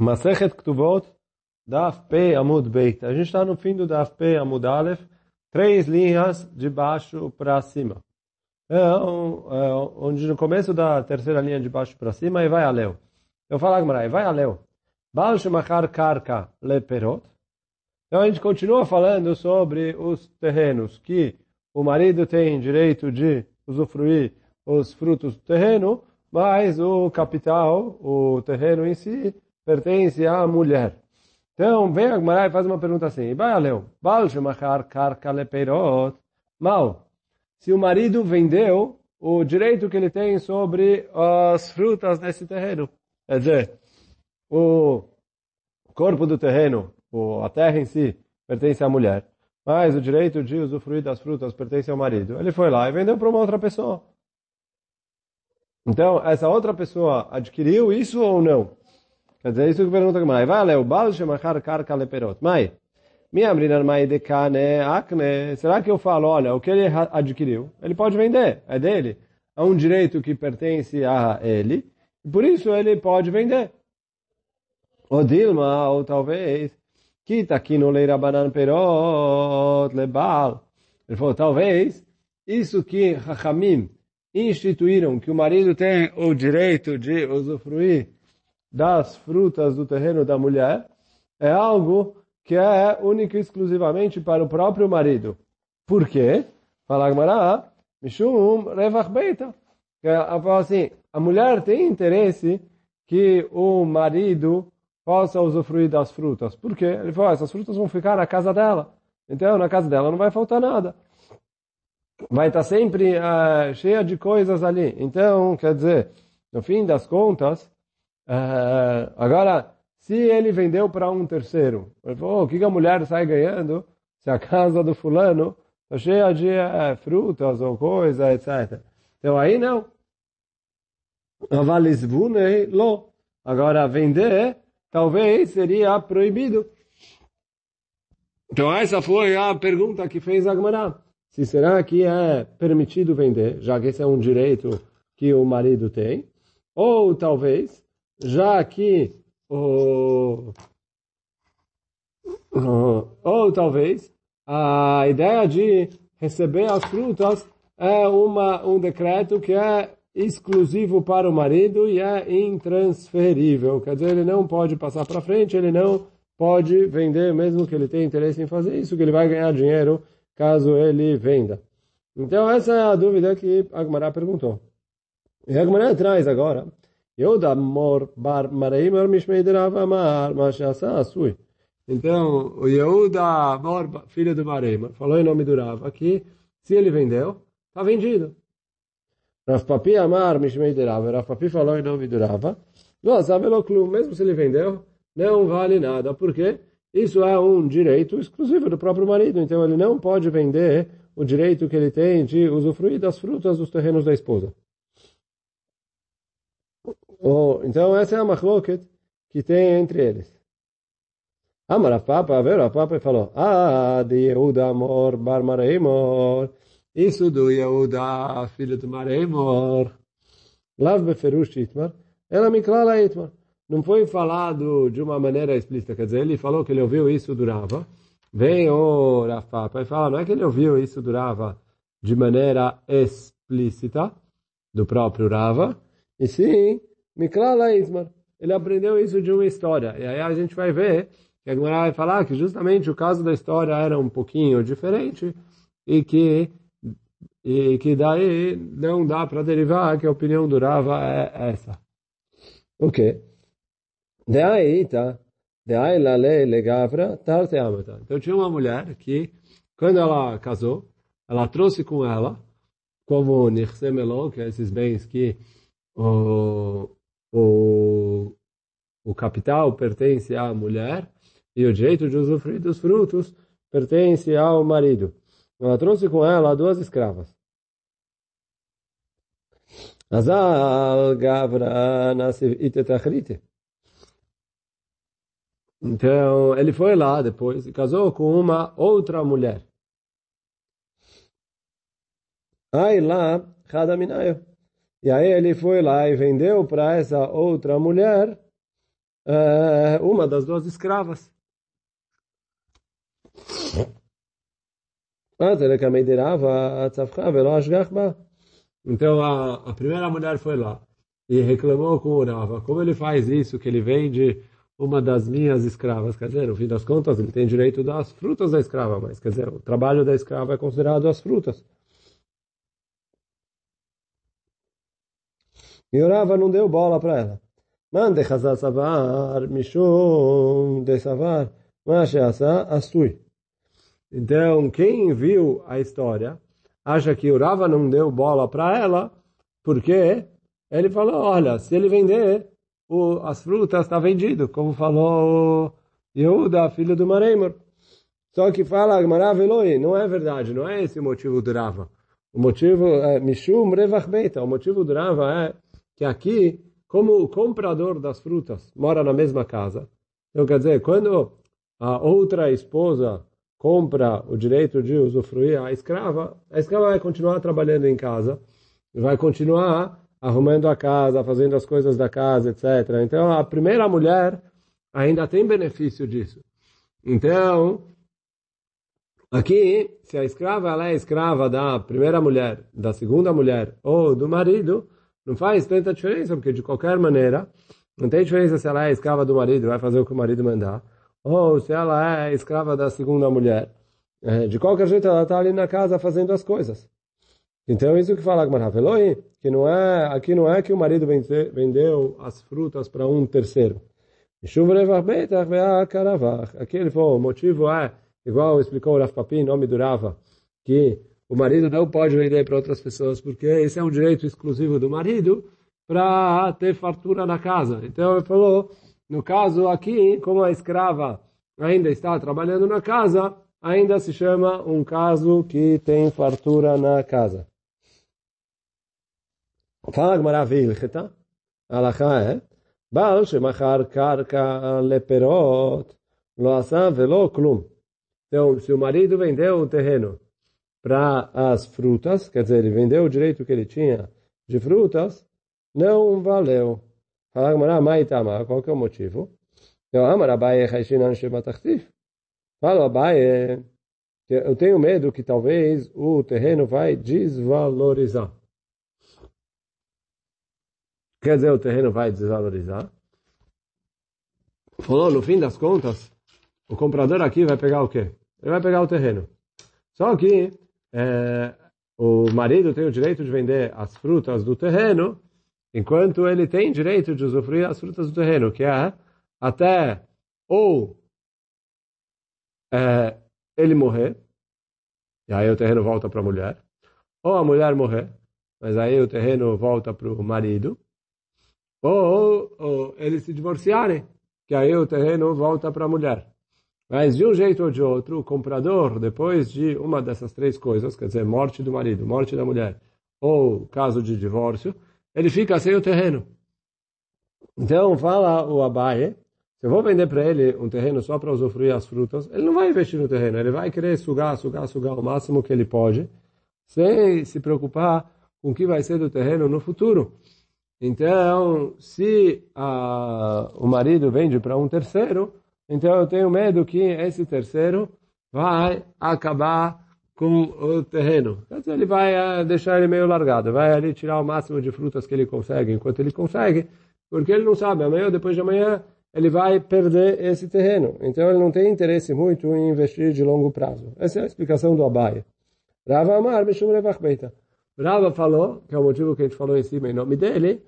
Masechet Ktuvot, Daf P Amud Beit. A gente está no fim do Daf P Amud Aleph, três linhas de baixo para cima. Então, é, onde no começo da terceira linha de baixo para cima, e vai a Leu. Eu falo Agmarai, vai a Leu. Baal Karka Leperot. Então a gente continua falando sobre os terrenos que o marido tem direito de usufruir os frutos do terreno, mas o capital, o terreno em si, pertence à mulher. Então, vem a Gemara e faz uma pergunta assim. Baaleu, Baal shemachar karka lepeirot. Mal, se o marido vendeu o direito que ele tem sobre as frutas desse terreno. Quer dizer, o corpo do terreno, a terra em si, pertence à mulher. Mas o direito de usufruir das frutas pertence ao marido. Ele foi lá e vendeu para uma outra pessoa. Então, essa outra pessoa adquiriu isso ou não? Quer dizer, isso que pergunta a Gemara. Vai, bal shemachar karka leperot. Mai, me abrinar mai de kane akne. Será que eu falo, olha, o que ele adquiriu, ele pode vender, é dele. É um direito que pertence a ele, por isso ele pode vender. Ou Dilma, ou talvez, kita aqui no leira banan perot lebal. Ele falou, talvez, isso que Hachamim instituíram, que o marido tem o direito de usufruir das frutas do terreno da mulher é algo que é único e exclusivamente para o próprio marido. Por quê? Fala Mishum Revach Beita. Assim, a mulher tem interesse que o marido possa usufruir das frutas. Por quê? Ele falou, ah, essas frutas vão ficar na casa dela. Então, na casa dela não vai faltar nada. Vai estar sempre uh, cheia de coisas ali. Então, quer dizer, no fim das contas, Uh, agora, se ele vendeu para um terceiro, ele falou, o que a mulher sai ganhando se a casa do fulano está cheia de é, frutas ou coisa, etc. Então aí não. Agora, vender talvez seria proibido. Então essa foi a pergunta que fez Agmará. Se será que é permitido vender, já que esse é um direito que o marido tem, ou talvez já que o, ou talvez a ideia de receber as frutas é uma, um decreto que é exclusivo para o marido e é intransferível. Quer dizer, ele não pode passar para frente, ele não pode vender, mesmo que ele tenha interesse em fazer isso, que ele vai ganhar dinheiro caso ele venda. Então, essa é a dúvida que Agmará perguntou. E Agmará traz agora Yehuda mor bar mareimer mishmei de Rav amar, mashasa asui. Então, o Yehuda mor, filho do Mareimer, falou em nome do Rav aqui, se ele vendeu, está vendido. Rav Papi amar mishmei de Rav, Papi falou em nome do Rav, não sabe mesmo se ele vendeu, não vale nada, porque isso é um direito exclusivo do próprio marido, então ele não pode vender o direito que ele tem de usufruir das frutas dos terrenos da esposa. Oh, então essa é a machloket que tem entre eles. Amar a Papa, ver a Papa falou, ah, de Yehuda amor bar Mareimor, isso do Yehuda, filho do Mareimor, lav beferush itmar, ela me clala itmar. Não foi falado de uma maneira explícita, quer dizer, ele falou que ele ouviu isso do Rava, vem o Rafa e fala, não é que ele ouviu isso do Rava de maneira explícita, do próprio Rava, e sim. Ele aprendeu isso de uma história. E aí a gente vai ver que a vai falar que justamente o caso da história era um pouquinho diferente e que e que daí não dá para derivar que a opinião do Rava é essa. Ok. Daí, tá? Daí la lei legavra tarte amata. Então tinha uma mulher que, quando ela casou, ela trouxe com ela, como nirsemelo, que é esses bens que o, o, o capital pertence à mulher e o direito de usufruir dos frutos pertence ao marido. Ela trouxe com ela duas escravas. Azal Gavra Itetachrite. Então, ele foi lá depois e casou com uma outra mulher. Aí lá, Hadaminayo. E aí ele foi lá e vendeu para essa outra mulher é, uma das duas escravas. Então a, a primeira mulher foi lá e reclamou com o Rava. Como ele faz isso, que ele vende uma das minhas escravas? Quer dizer, no fim das contas, ele tem direito das frutas da escrava, mas quer dizer, o trabalho da escrava é considerado as frutas. E o Rava não deu bola para ela. Mande Hazar Savar, Mishum de Savar, Mashiasa Asui. Então, quem viu a história acha que o Rava não deu bola para ela, porque ele falou, olha, se ele vender o, as frutas, está vendido, como falou Yehuda, filho do Mareimor. Só que fala, Maraviloi, não é verdade, não é esse o motivo do Rava. O motivo é Mishum Revach Beita, o motivo do Rava é que aqui, como o comprador das frutas mora na mesma casa, então quer dizer, quando a outra esposa compra o direito de usufruir a escrava, a escrava vai continuar trabalhando em casa, vai continuar arrumando a casa, fazendo as coisas da casa, etc. Então, a primeira mulher ainda tem benefício disso. Então, aqui, se a escrava ela é escrava da primeira mulher, da segunda mulher ou do marido, não faz tanta diferença, porque de qualquer maneira, não tem diferença se ela é escrava do marido, vai fazer o que o marido mandar, ou se ela é escrava da segunda mulher. É, de qualquer jeito, ela está ali na casa fazendo as coisas. Então, isso que fala Agmará Veloi, que não é, aqui não é que o marido vendeu as frutas para um terceiro. Aqui ele falou, o motivo é, igual explicou o Rav Papi, nome do Rava, que o marido não pode vender para outras pessoas, porque esse é um direito exclusivo do marido para ter fartura na casa. Então ele falou, no caso aqui, como a escrava ainda está trabalhando na casa, ainda se chama um caso que tem fartura na casa. Fala Gmará Vilcheta, Alachá é, Baal Shemachar Karka Leperot, Lo Asa Velo Klum. Então, se o marido vendeu o terreno para as frutas, quer dizer, ele vendeu o direito que ele tinha de frutas, não valeu. Qual que é o motivo? Então. Fala eu tenho medo que talvez o terreno vai desvalorizar. Quer dizer, o terreno vai desvalorizar? Falou, no fim das contas, o comprador aqui vai pegar o quê? Ele vai pegar o terreno. Só que é, o marido tem o direito de vender as frutas do terreno, enquanto ele tem direito de usufruir as frutas do terreno, que é até ou é, ele morrer, e aí o terreno volta para a mulher, ou a mulher morrer, mas aí o terreno volta para o marido, ou, ou eles se divorciarem, que aí o terreno volta para a mulher. Mas de um jeito ou de outro, o comprador, depois de uma dessas três coisas, quer dizer, morte do marido, morte da mulher, ou caso de divórcio, ele fica sem o terreno. Então, fala o Abaye, se eu vou vender para ele um terreno só para usufruir as frutas, ele não vai investir no terreno, ele vai querer sugar, sugar, sugar o máximo que ele pode, sem se preocupar com o que vai ser do terreno no futuro. Então, se a, o marido vende para um terceiro, então eu tenho medo que esse terceiro vai acabar com o terreno. Então ele vai eh, deixar ele meio largado, vai ali tirar o máximo de frutas que ele consegue, enquanto ele consegue, porque ele não sabe, amanhã ou depois de amanhã ele vai perder esse terreno. Então ele não tem interesse muito em investir de longo prazo. Essa é a explicação do Abai. Rava Amar, Mishum Revach Beita. Rava falou, que é o motivo que a gente falou em cima em nome dele,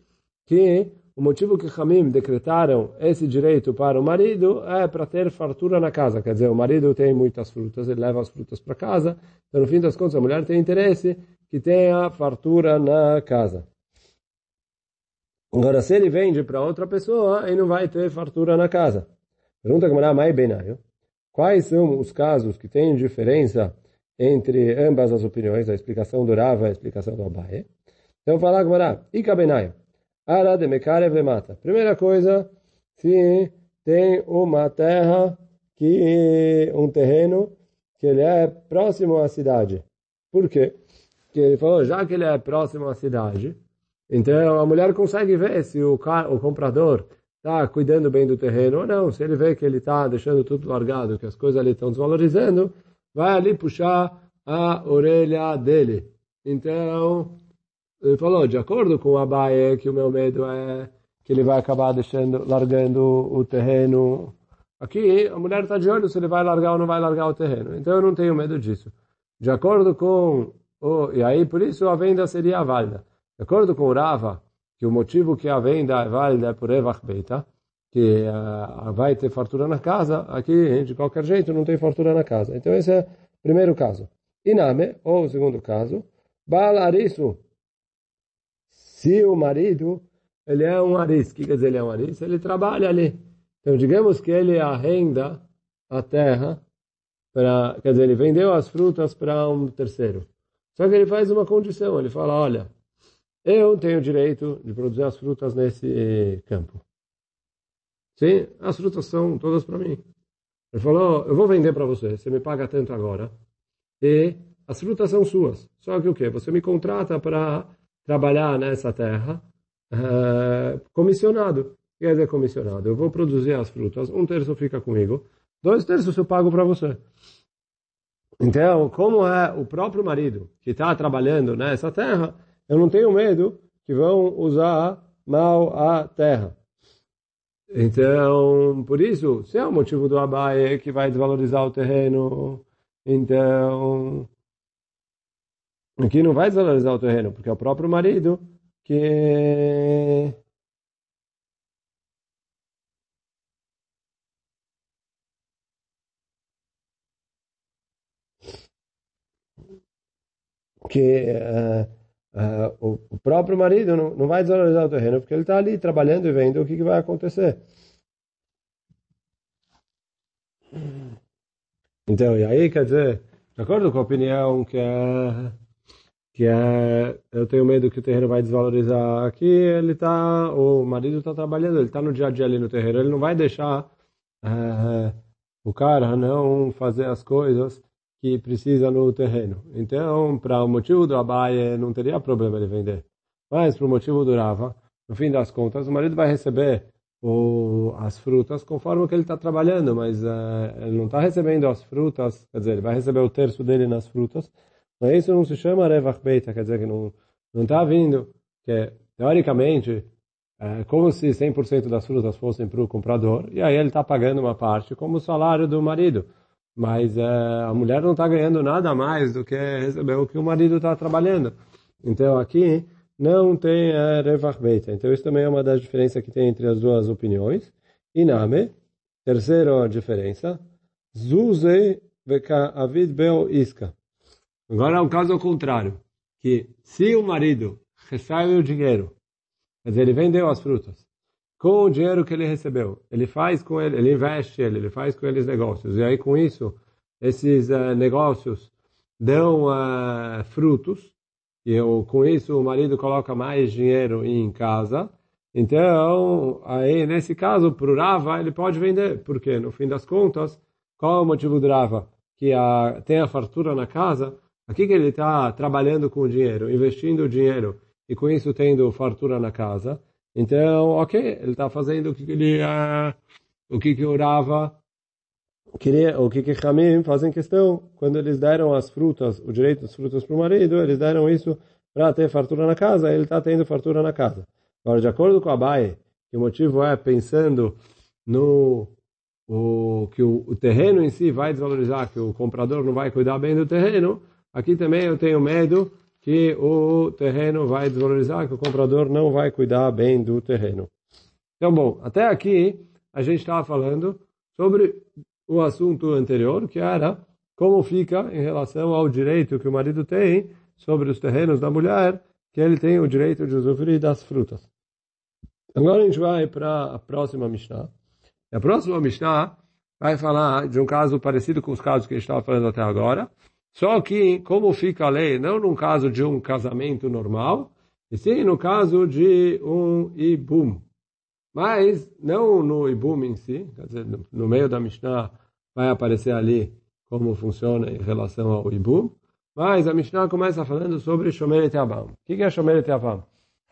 que o motivo que Hamim decretaram esse direito para o marido é para ter fartura na casa. Quer dizer, o marido tem muitas frutas, ele leva as frutas para casa. Então, no fim das contas, a mulher tem interesse que tenha fartura na casa. Agora, se ele vende para outra pessoa, ele não vai ter fartura na casa. Pergunta Gamara Mai Benayo. Quais são os casos que têm diferença entre ambas as opiniões, a explicação do Rava e a explicação do Abaye? Então, fala Gamara, Ika Benayo. Ara de Mekarev mata. Primeira coisa, se tem uma terra que um terreno que ele é próximo à cidade. Por quê? Porque ele falou, já que ele é próximo à cidade, então a mulher consegue ver se o, o comprador está cuidando bem do terreno ou não. Se ele vê que ele está deixando tudo largado, que as coisas ali estão desvalorizando, vai ali puxar a orelha dele. Então, ele falou, de acordo com o Abaye, que o meu medo é que ele vai acabar deixando, largando o terreno. Aqui, a mulher está de olho se ele vai largar ou não vai largar o terreno. Então, eu não tenho medo disso. De acordo com o... E aí, por isso, a venda seria válida. De acordo com o Rava, que o motivo que a venda é válida é por Evach Beita, que uh, vai ter fartura na casa, aqui, de qualquer jeito, não tem fartura na casa. Então, esse é o primeiro caso. Iname, ou o segundo caso, Balarisu. Se o marido, ele é um aris, o que quer dizer ele é um aris? Ele trabalha ali. Então, digamos que ele arrenda a terra, para, quer dizer, ele vendeu as frutas para um terceiro. Só que ele faz uma condição, ele fala, olha, eu tenho direito de produzir as frutas nesse campo. Sim, as frutas são todas para mim. Ele falou, eu vou vender para você, você me paga tanto agora. E as frutas são suas. Só que o quê? Você me contrata para trabalhar nessa terra uh, comissionado. Quer dizer comissionado? Eu vou produzir as frutas, um terço fica comigo, dois terços eu pago para você. Então, como é o próprio marido que está trabalhando nessa terra, eu não tenho medo que vão usar mal a terra. Então, por isso, se é o motivo do Abaye que vai desvalorizar o terreno, então aqui não vai desvalorizar o terreno, porque é o próprio marido que que uh, Uh, o, próprio marido não, não vai desvalorizar o terreno porque ele está ali trabalhando e vendo o que, que vai acontecer. Então, e aí, quer dizer, de acordo com a opinião que é, que é, eu tenho medo que o terreno vai desvalorizar aqui, ele tá, o marido está trabalhando, ele está no dia a dia ali no terreno, ele não vai deixar uh, o cara não fazer as coisas que precisa no terreno. Então, para o motivo do Abaye, não teria problema de vender. Mas, para o motivo do Rava, no fim das contas, o marido vai receber o, as frutas conforme o que ele está trabalhando, mas uh, ele não está recebendo as frutas, quer dizer, ele vai receber o terço dele nas frutas, mas isso não se chama Revach Beita, quer dizer que não está vindo, que teoricamente é como se 100% das frutas fossem para o comprador, e aí ele está pagando uma parte como o salário do marido. Mas é, a mulher não está ganhando nada mais do que receber o que o marido está trabalhando. Então aqui não tem é, Revach Beita. Então isso também é uma das diferenças que tem entre as duas opiniões. Iname, terceira diferença, Zuze veka avid beo iska. Agora é um caso ao contrário, que se o marido recebe o dinheiro, dizer, ele vendeu as frutas, com o dinheiro que ele recebeu. Ele faz com ele, ele investe ele, ele faz com eles negócios. E aí com isso, esses uh, negócios dão uh, frutos. E eu, com isso o marido coloca mais dinheiro em casa. Então, aí nesse caso, para o Rava, ele pode vender. Porque no fim das contas, qual é o motivo do Rava? Que a, tem a fartura na casa. Aqui que ele está trabalhando com o dinheiro, investindo o dinheiro e com isso tendo fartura na casa. Então, ok, ele está fazendo o que ele, o que que orava, queria, o que que Hamim fazem questão, quando eles deram as frutas, o direito das frutas para o marido, eles deram isso para ter fartura na casa, ele está tendo fartura na casa. Agora, de acordo com a que o motivo é pensando no o, que o, o terreno em si vai desvalorizar, que o comprador não vai cuidar bem do terreno, aqui também eu tenho medo que o terreno vai desvalorizar, que o comprador não vai cuidar bem do terreno. Então, bom, até aqui a gente estava falando sobre o assunto anterior, que era como fica em relação ao direito que o marido tem sobre os terrenos da mulher, que ele tem o direito de usufruir das frutas. Agora a gente vai para a próxima Mishnah. A próxima Mishnah vai falar de um caso parecido com os casos que a gente estava falando até agora, só que, como fica a lei, não no caso de um casamento normal, e sim no caso de um ibum. Mas não no ibum em si, quer dizer, no meio da Mishnah vai aparecer ali como funciona em relação ao ibum, mas a Mishnah começa falando sobre Shomeret Yavam. O que é Shomeret Yavam?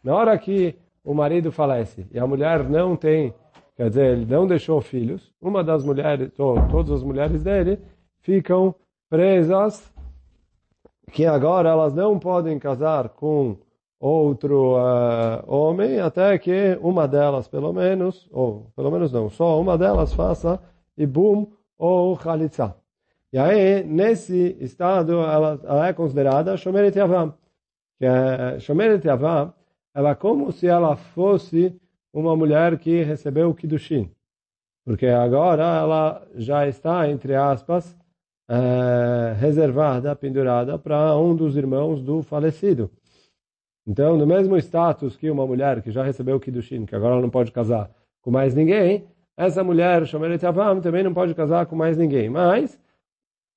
Na hora que o marido falece e a mulher não tem quer dizer, ele não deixou filhos, uma das mulheres, ou todas as mulheres dele, ficam presas, que agora elas não podem casar com outro uh, homem, até que uma delas, pelo menos, ou pelo menos não, só uma delas faça ibum ou chalitza. E aí, nesse estado, ela, ela é considerada Shomeret Yavam. Que é, Shomeret Yavam, ela é como se ela fosse uma mulher que recebeu o Kiddushin. Porque agora ela já está, entre aspas, é, reservada, pendurada para um dos irmãos do falecido. Então, no mesmo status que uma mulher que já recebeu o Kiddushin, que agora não pode casar com mais ninguém, essa mulher, Shomeret Yavam, também não pode casar com mais ninguém. Mas,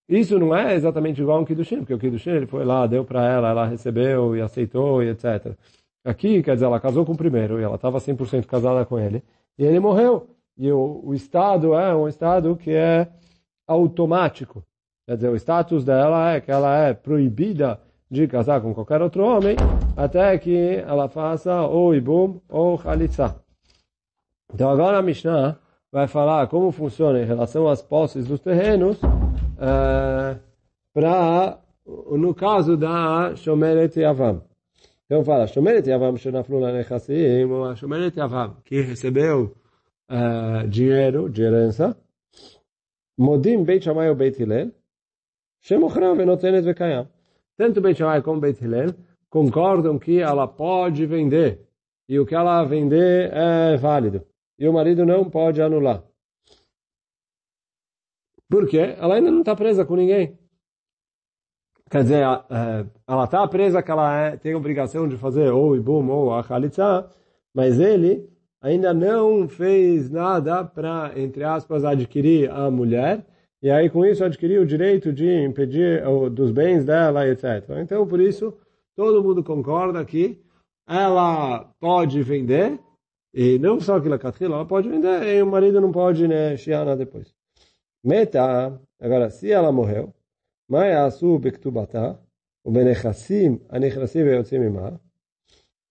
isso não é exatamente igual ao Kiddushin, porque o Kiddushin ele foi lá, deu para ela, ela recebeu e aceitou e etc. Aqui, quer dizer, ela casou com o primeiro e ela estava 100% casada com ele, e ele morreu. E o, o Estado é um Estado que é automático. Quer dizer, o status dela é que ela é proibida de casar com qualquer outro homem, até que ela faça ou ibum ou chalitza. Então agora a Mishnah vai falar como funciona em relação às posses dos terrenos uh, para no caso da Shomeret Yavam. Então fala, Shomeret Yavam Shomeret Yavam, que recebeu uh, dinheiro de herança, Modim Beit Shammai ou Beit Hillel, Shemochram Venotenet Vekayam. Tanto Beit Shammai como Beit Hillel concordam que ela pode vender, e o que ela vender é válido e o marido não pode anular. Por quê? Ela ainda não está presa com ninguém. Quer dizer, é, ela está presa que ela é, tem obrigação de fazer ou ibum ou a khalitza, mas ele ainda não fez nada para, entre aspas, adquirir a mulher, e aí com isso adquirir o direito de impedir dos bens dela, etc. Então, por isso, todo mundo concorda que ela pode vender, e não só que Lakatchila, ela pode vender e o marido não pode né, shiana depois. Meta, agora, se ela morreu, Mayasu Bektubata, o Benechassim, Anechassim Veyotzim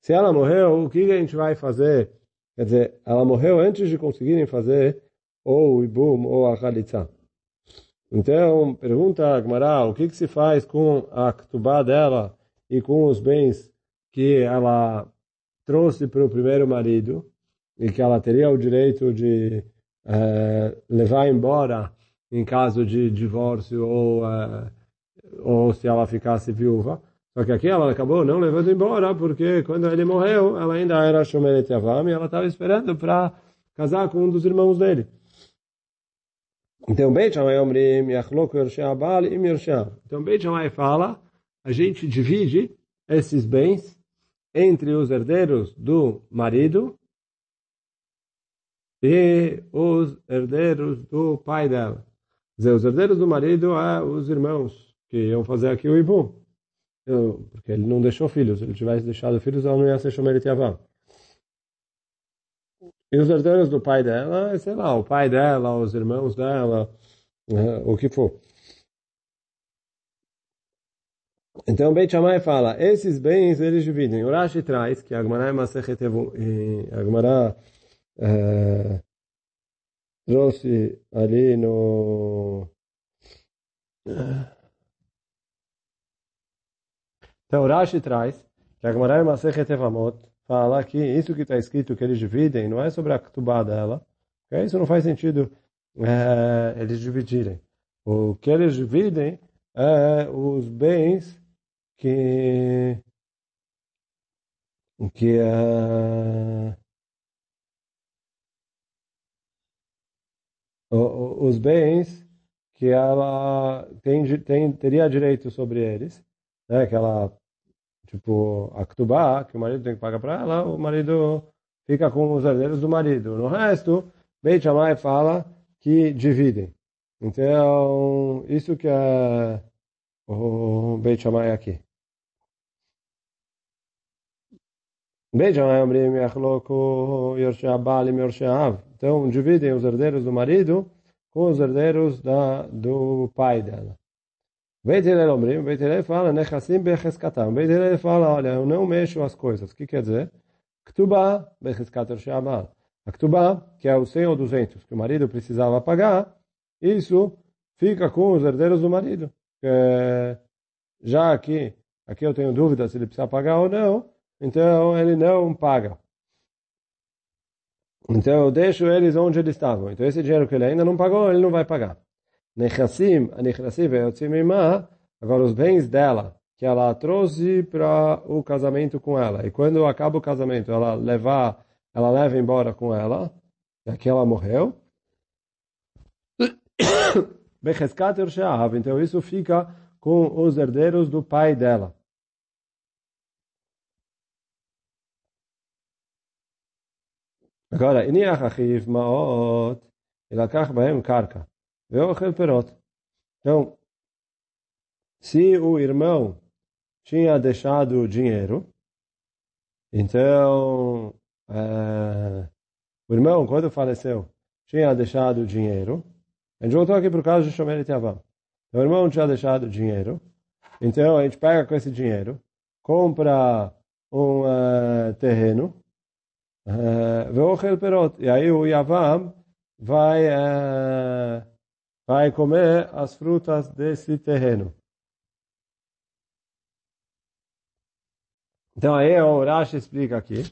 Se ela morreu, o que a gente vai fazer? Quer dizer, ela morreu antes de conseguirem fazer ou o Ibum ou a Khalitza. Então, pergunta a Gmará, o que, que se faz com a Ktubá dela e com os bens que ela trouxe para o primeiro marido? e que ela teria o direito de é, levar embora em caso de divórcio ou, é, ou se ela ficasse viúva. Só que aqui ela acabou não levando embora, porque quando ele morreu, ela ainda era Shomeret Yavam e ela estava esperando para casar com um dos irmãos dele. Então, Beit Shammai Omrim, Yachlok Yershea Baal e Yershea. Então, Beit Shammai fala, a gente divide esses bens entre os herdeiros do marido e os herdeiros do pai dela. Dizer, os herdeiros do marido é os irmãos que iam fazer aqui o Ibum. Porque ele não deixou filhos. Se ele tivesse deixado filhos, ela não ia ser Shomer Yavam. E os herdeiros do pai dela, sei lá, o pai dela, os irmãos dela, né, o que for. Então Beit Shammai fala, esses bens eles dividem. O Rashi traz que a Gemara é Masechet a Gemara é, trouxe ali no. Então, Rashi traz que a Gemara Masechet Evamot fala que isso que está escrito que eles dividem não é sobre a Ketubá dela, okay? isso não faz sentido é, eles dividirem. O que eles dividem é os bens que que é, os bens que ela tem, tem, teria direito sobre eles, né? Que ela, tipo, a Ktubá, que o marido tem que pagar para ela, o marido fica com os herdeiros do marido. No resto, Beit Shammai fala que dividem. Então, isso que é o Beit Shammai aqui. Beit Shammai omrim yachloku yorshei abalim yorshei av. Então, dividem os herdeiros do marido com os herdeiros da, do pai dela. Beit Hillel Omrim, Beit Hillel fala, Nechassim becheskatam. Beit Hillel fala, olha, eu não mexo as coisas. O que quer dizer? Ktuba becheskat Shabal. A Ktubá, que é o 100 ou 200 que o marido precisava pagar, isso fica com os herdeiros do marido. já que aqui eu tenho dúvida se ele precisa pagar ou não, então ele não paga. Então eu deixo eles onde eles estavam. Então esse dinheiro que ele ainda não pagou, ele não vai pagar. Nechassim, anechassim, veotzimimá, agora os bens dela, que ela trouxe para o casamento com ela. E quando acaba o casamento, ela levar, ela leva embora com ela, já que ela morreu. Então isso fica com os herdeiros do pai dela. Agora, Iniachachiv Maot, Ilakach Bahem Karka. Então, se o irmão tinha deixado dinheiro, então eh, o irmão, quando faleceu, tinha deixado dinheiro. A gente voltou aqui para o caso de Shomer e Então, o irmão tinha deixado dinheiro. Então, a gente pega com esse dinheiro, compra um uh, terreno, uh, e aí o Yavam vai... Uh, vai comer as frutas desse terreno. Então aí o Rashi explica aqui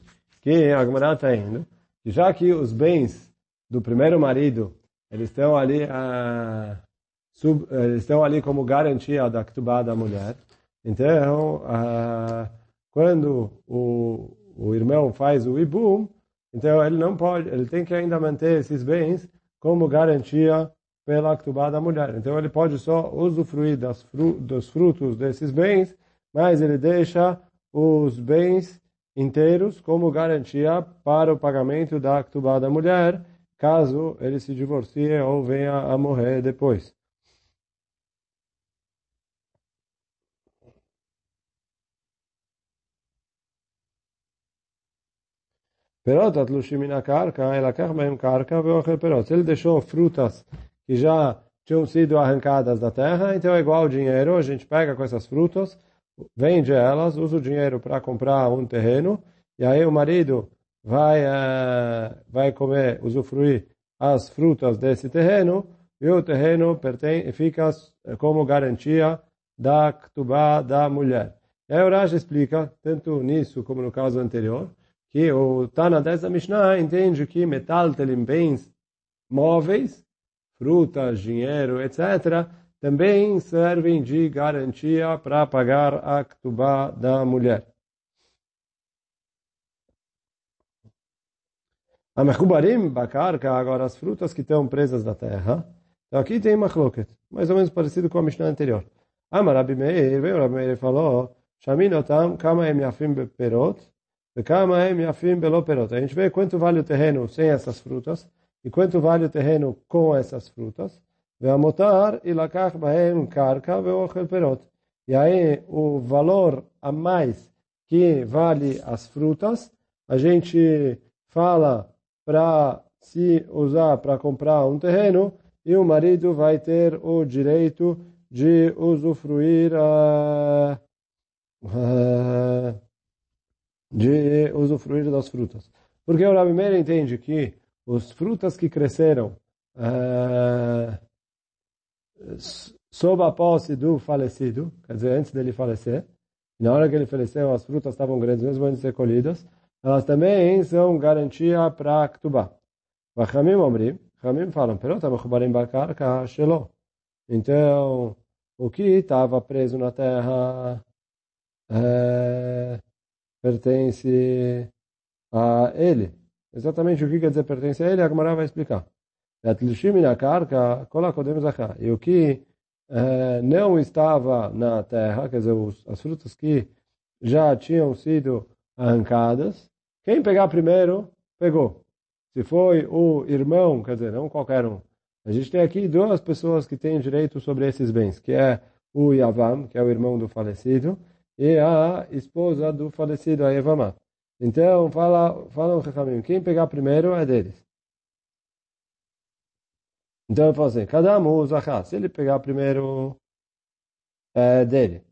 que a Gemara está indo, que já que os bens do primeiro marido, eles estão ali, uh, sub, eles estão ali como garantia da Ktubá da mulher, então uh, quando o, o irmão faz o ibum, então ele não pode, ele tem que ainda manter esses bens como garantia pela Ktubá da mulher. Então ele pode só usufruir fru dos frutos desses bens, mas ele deixa os bens inteiros como garantia para o pagamento da Ktubá da mulher, caso ele se divorcie ou venha a morrer depois. Perot atlushim karka, ela bem karka, veochel perot. Se ele deixou frutas que já tinham sido arrancadas da terra, então é igual ao dinheiro, a gente pega com essas frutas, vende elas, usa o dinheiro para comprar um terreno, e aí o marido vai, uh, vai comer, usufruir as frutas desse terreno, e o terreno pertence, fica como garantia da ktubá da mulher. E aí o Raj explica, tanto nisso como no caso anterior, que o Tana dessa Mishnah entende que metal telim bens móveis, frutas, dinheiro, etc., também servem de garantia para pagar a ktubá da mulher. A mechubarim bakarka, agora as frutas que estão presas na terra. Então aqui tem uma chloket, mais ou menos parecido com a Mishnah anterior. Amar Rabi Meir, veio Rabi Meir falou, Shaminotam kama em yafim beperot, a gente vê quanto vale o terreno sem essas frutas e quanto vale o terreno com essas frutas. E aí o valor a mais que vale as frutas, a gente fala para se usar para comprar um terreno e o marido vai ter o direito de usufruir a, a de usufruir das frutas. Porque o Rabi Meir entende que as frutas que cresceram uh, sob a posse do falecido, quer dizer, antes dele falecer, na hora que ele faleceu, as frutas estavam grandes, mesmo antes de ser colhidas, elas também são garantia para Ktubá. Vachamim omrim, Chamim falam, shelo. Então, o que estava preso na terra... Uh, pertence a ele. Exatamente o que quer dizer pertence a ele, a Gemara vai explicar. E o que eh, não estava na terra, quer dizer, os, as frutas que já tinham sido arrancadas, quem pegar primeiro, pegou. Se foi o irmão, quer dizer, não qualquer um. A gente tem aqui duas pessoas que têm direito sobre esses bens, que é o Yavam, que é o irmão do falecido, e a esposa do falecido, a Evamá. Então, fala, fala o Chachamim, quem pegar primeiro é deles. Então, eu falo assim, cada um usa se ele pegar primeiro, é dele.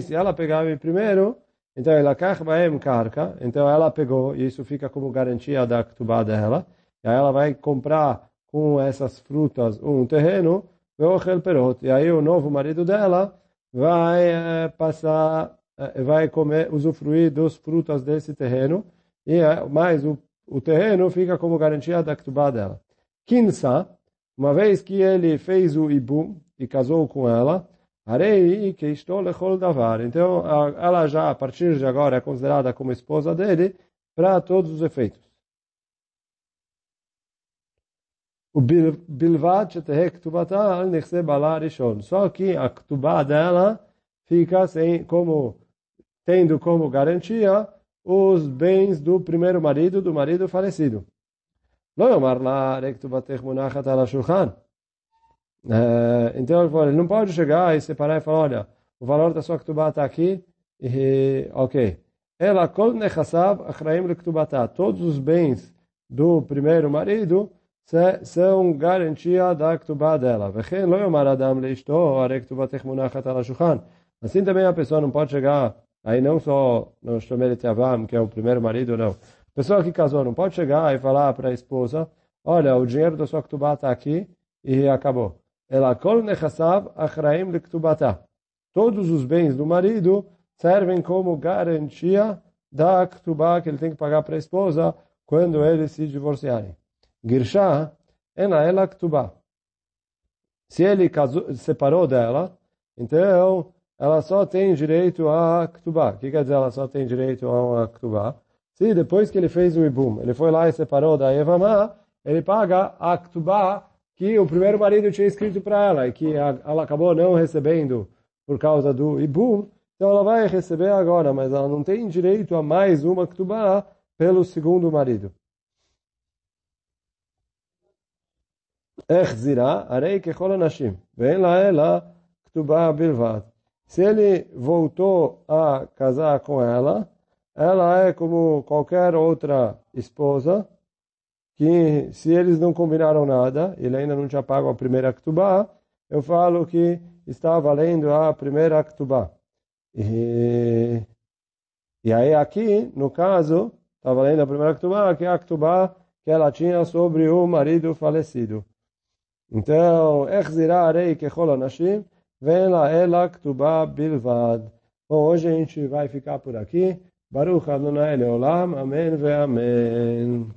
Se ela pegar primeiro, Então, ela baem karka, então ela pegou, e isso fica como garantia da ktubá dela, e aí ela vai comprar com essas frutas um terreno, e aí o novo marido dela vai eh, passar, vai comer, usufruir dos frutas desse terreno, e eh, mais o, o terreno fica como garantia da ktubá dela. Kinsa, uma vez que ele fez o ibum e casou com ela, Arei que estou lechol davar. Então, ela já, a partir de agora, é considerada como esposa dele para todos os efeitos. O. Só que a ktubá dela fica sem, como, tendo como garantia os bens do primeiro marido, do marido falecido. É, então ele não pode chegar e separar e falar, olha, o valor da sua ktubá está aqui, e, ok. Ela. Todos os bens do primeiro marido são garantia da ktubá dela. Assim também a pessoa não pode chegar, aí não só no Shomeret Yavam, que é o primeiro marido, não. A pessoa que casou não pode chegar e falar para a esposa, olha, o dinheiro da sua ktubá está aqui e acabou. Ela kol nechassav achraim lektubata. Todos os bens do marido servem como garantia da ktubá que ele tem que pagar para a esposa quando eles se divorciarem. Girsha ena ela ktubá. Se ele casou, separou dela, então ela só tem direito a ktubá. O que quer dizer ela só tem direito a ktubá? Se depois que ele fez o ibum, ele foi lá e separou da Evamá, ele paga a ktubá que o primeiro marido tinha escrito para ela e que ela acabou não recebendo por causa do ibum, então ela vai receber agora, mas ela não tem direito a mais uma ktubá pelo segundo marido. Echzira, arei kechol anashim, vem lá ela ktubá bilvat. Se ele voltou a casar com ela, ela é como qualquer outra esposa, que se eles não combinaram nada, ele ainda não tinha pago a primeira Ktubá, eu falo que está valendo a primeira Ktubá. E, e aí aqui, no caso, está valendo a primeira Ktubá, que é a Ktubá que ela tinha sobre o marido falecido. Então, Echzirah Arei vem lá ela Ktubá Bilvad. Bom, hoje a gente vai ficar por aqui. Baruch Adonai Leolam. Amém ve Amém.